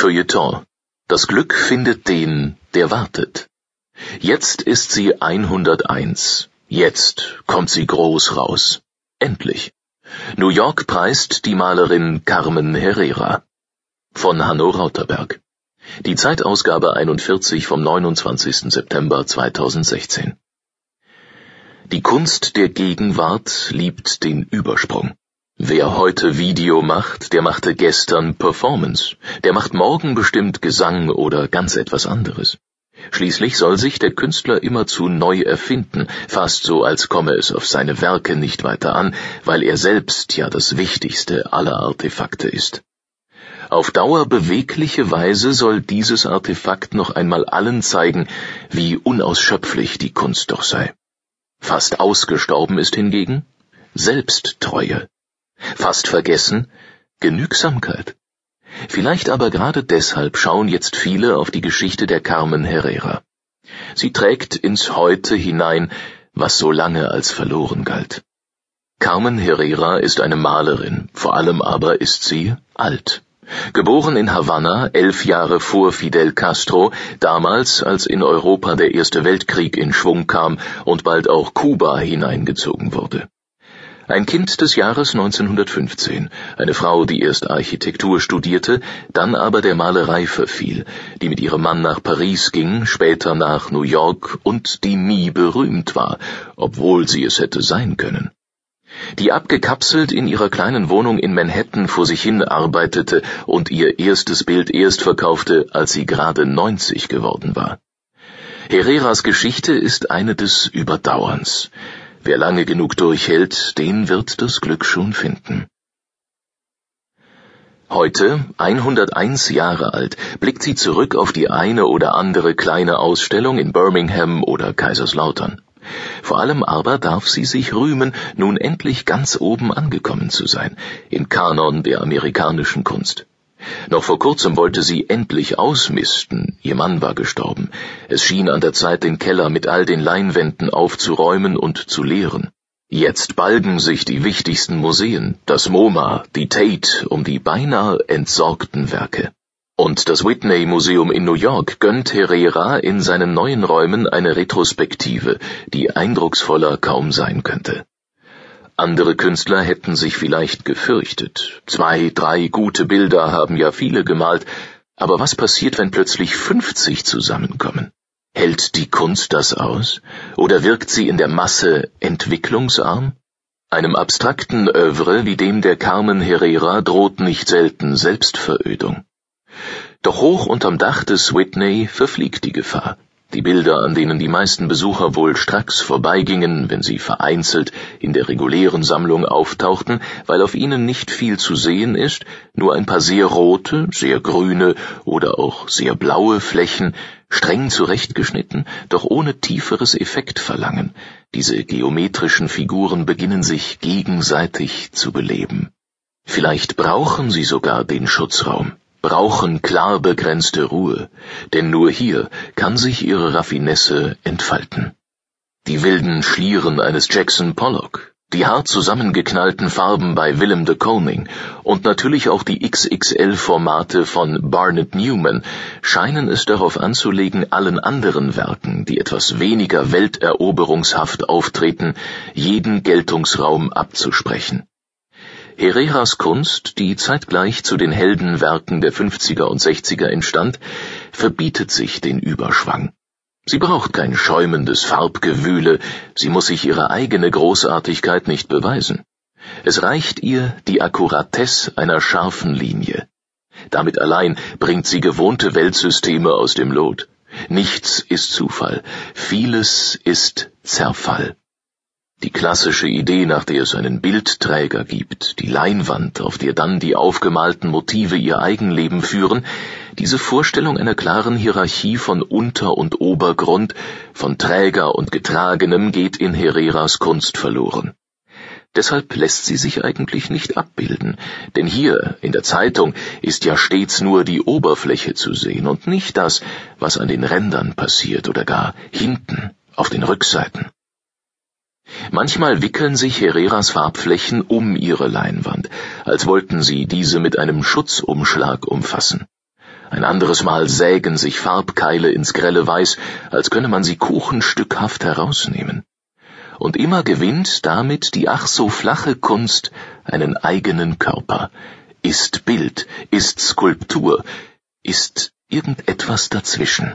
Feuilleton. Das Glück findet den, der wartet. Jetzt ist sie 101. Jetzt kommt sie groß raus. Endlich. New York preist die Malerin Carmen Herrera. Von Hanno Rauterberg. Die Zeitausgabe 41 vom 29. September 2016. Die Kunst der Gegenwart liebt den Übersprung. Wer heute Video macht, der machte gestern Performance, der macht morgen bestimmt Gesang oder ganz etwas anderes. Schließlich soll sich der Künstler immerzu neu erfinden, fast so als komme es auf seine Werke nicht weiter an, weil er selbst ja das wichtigste aller Artefakte ist. Auf Dauer bewegliche Weise soll dieses Artefakt noch einmal allen zeigen, wie unausschöpflich die Kunst doch sei. Fast ausgestorben ist hingegen Selbsttreue. Fast vergessen Genügsamkeit. Vielleicht aber gerade deshalb schauen jetzt viele auf die Geschichte der Carmen Herrera. Sie trägt ins Heute hinein, was so lange als verloren galt. Carmen Herrera ist eine Malerin, vor allem aber ist sie alt. Geboren in Havanna, elf Jahre vor Fidel Castro, damals, als in Europa der Erste Weltkrieg in Schwung kam und bald auch Kuba hineingezogen wurde. Ein Kind des Jahres 1915, eine Frau, die erst Architektur studierte, dann aber der Malerei verfiel, die mit ihrem Mann nach Paris ging, später nach New York und die nie berühmt war, obwohl sie es hätte sein können. Die abgekapselt in ihrer kleinen Wohnung in Manhattan vor sich hin arbeitete und ihr erstes Bild erst verkaufte, als sie gerade 90 geworden war. Herreras Geschichte ist eine des Überdauerns. Wer lange genug durchhält, den wird das Glück schon finden. Heute, 101 Jahre alt, blickt sie zurück auf die eine oder andere kleine Ausstellung in Birmingham oder Kaiserslautern. Vor allem aber darf sie sich rühmen, nun endlich ganz oben angekommen zu sein, im Kanon der amerikanischen Kunst. Noch vor kurzem wollte sie endlich ausmisten, ihr Mann war gestorben. Es schien an der Zeit, den Keller mit all den Leinwänden aufzuräumen und zu leeren. Jetzt balgen sich die wichtigsten Museen, das MoMA, die Tate, um die beinahe entsorgten Werke. Und das Whitney Museum in New York gönnt Herrera in seinen neuen Räumen eine Retrospektive, die eindrucksvoller kaum sein könnte. Andere Künstler hätten sich vielleicht gefürchtet. Zwei, drei gute Bilder haben ja viele gemalt, aber was passiert, wenn plötzlich fünfzig zusammenkommen? Hält die Kunst das aus? Oder wirkt sie in der Masse entwicklungsarm? Einem abstrakten Övre wie dem der Carmen Herrera droht nicht selten Selbstverödung. Doch hoch unterm Dach des Whitney verfliegt die Gefahr. Die Bilder, an denen die meisten Besucher wohl stracks vorbeigingen, wenn sie vereinzelt in der regulären Sammlung auftauchten, weil auf ihnen nicht viel zu sehen ist, nur ein paar sehr rote, sehr grüne oder auch sehr blaue Flächen, streng zurechtgeschnitten, doch ohne tieferes Effekt verlangen. Diese geometrischen Figuren beginnen sich gegenseitig zu beleben. Vielleicht brauchen sie sogar den Schutzraum brauchen klar begrenzte Ruhe, denn nur hier kann sich ihre Raffinesse entfalten. Die wilden Schlieren eines Jackson Pollock, die hart zusammengeknallten Farben bei Willem de Koning und natürlich auch die XXL-Formate von Barnett Newman scheinen es darauf anzulegen, allen anderen Werken, die etwas weniger welteroberungshaft auftreten, jeden Geltungsraum abzusprechen. Herreras Kunst, die zeitgleich zu den Heldenwerken der 50er und 60er entstand, verbietet sich den Überschwang. Sie braucht kein schäumendes Farbgewühle, sie muss sich ihre eigene Großartigkeit nicht beweisen. Es reicht ihr die Akkuratesse einer scharfen Linie. Damit allein bringt sie gewohnte Weltsysteme aus dem Lot. Nichts ist Zufall, vieles ist Zerfall. Die klassische Idee, nach der es einen Bildträger gibt, die Leinwand, auf der dann die aufgemalten Motive ihr Eigenleben führen, diese Vorstellung einer klaren Hierarchie von Unter- und Obergrund, von Träger und Getragenem geht in Herreras Kunst verloren. Deshalb lässt sie sich eigentlich nicht abbilden, denn hier in der Zeitung ist ja stets nur die Oberfläche zu sehen und nicht das, was an den Rändern passiert oder gar hinten auf den Rückseiten. Manchmal wickeln sich Herreras Farbflächen um ihre Leinwand, als wollten sie diese mit einem Schutzumschlag umfassen. Ein anderes Mal sägen sich Farbkeile ins grelle Weiß, als könne man sie kuchenstückhaft herausnehmen. Und immer gewinnt damit die ach so flache Kunst einen eigenen Körper, ist Bild, ist Skulptur, ist irgendetwas dazwischen.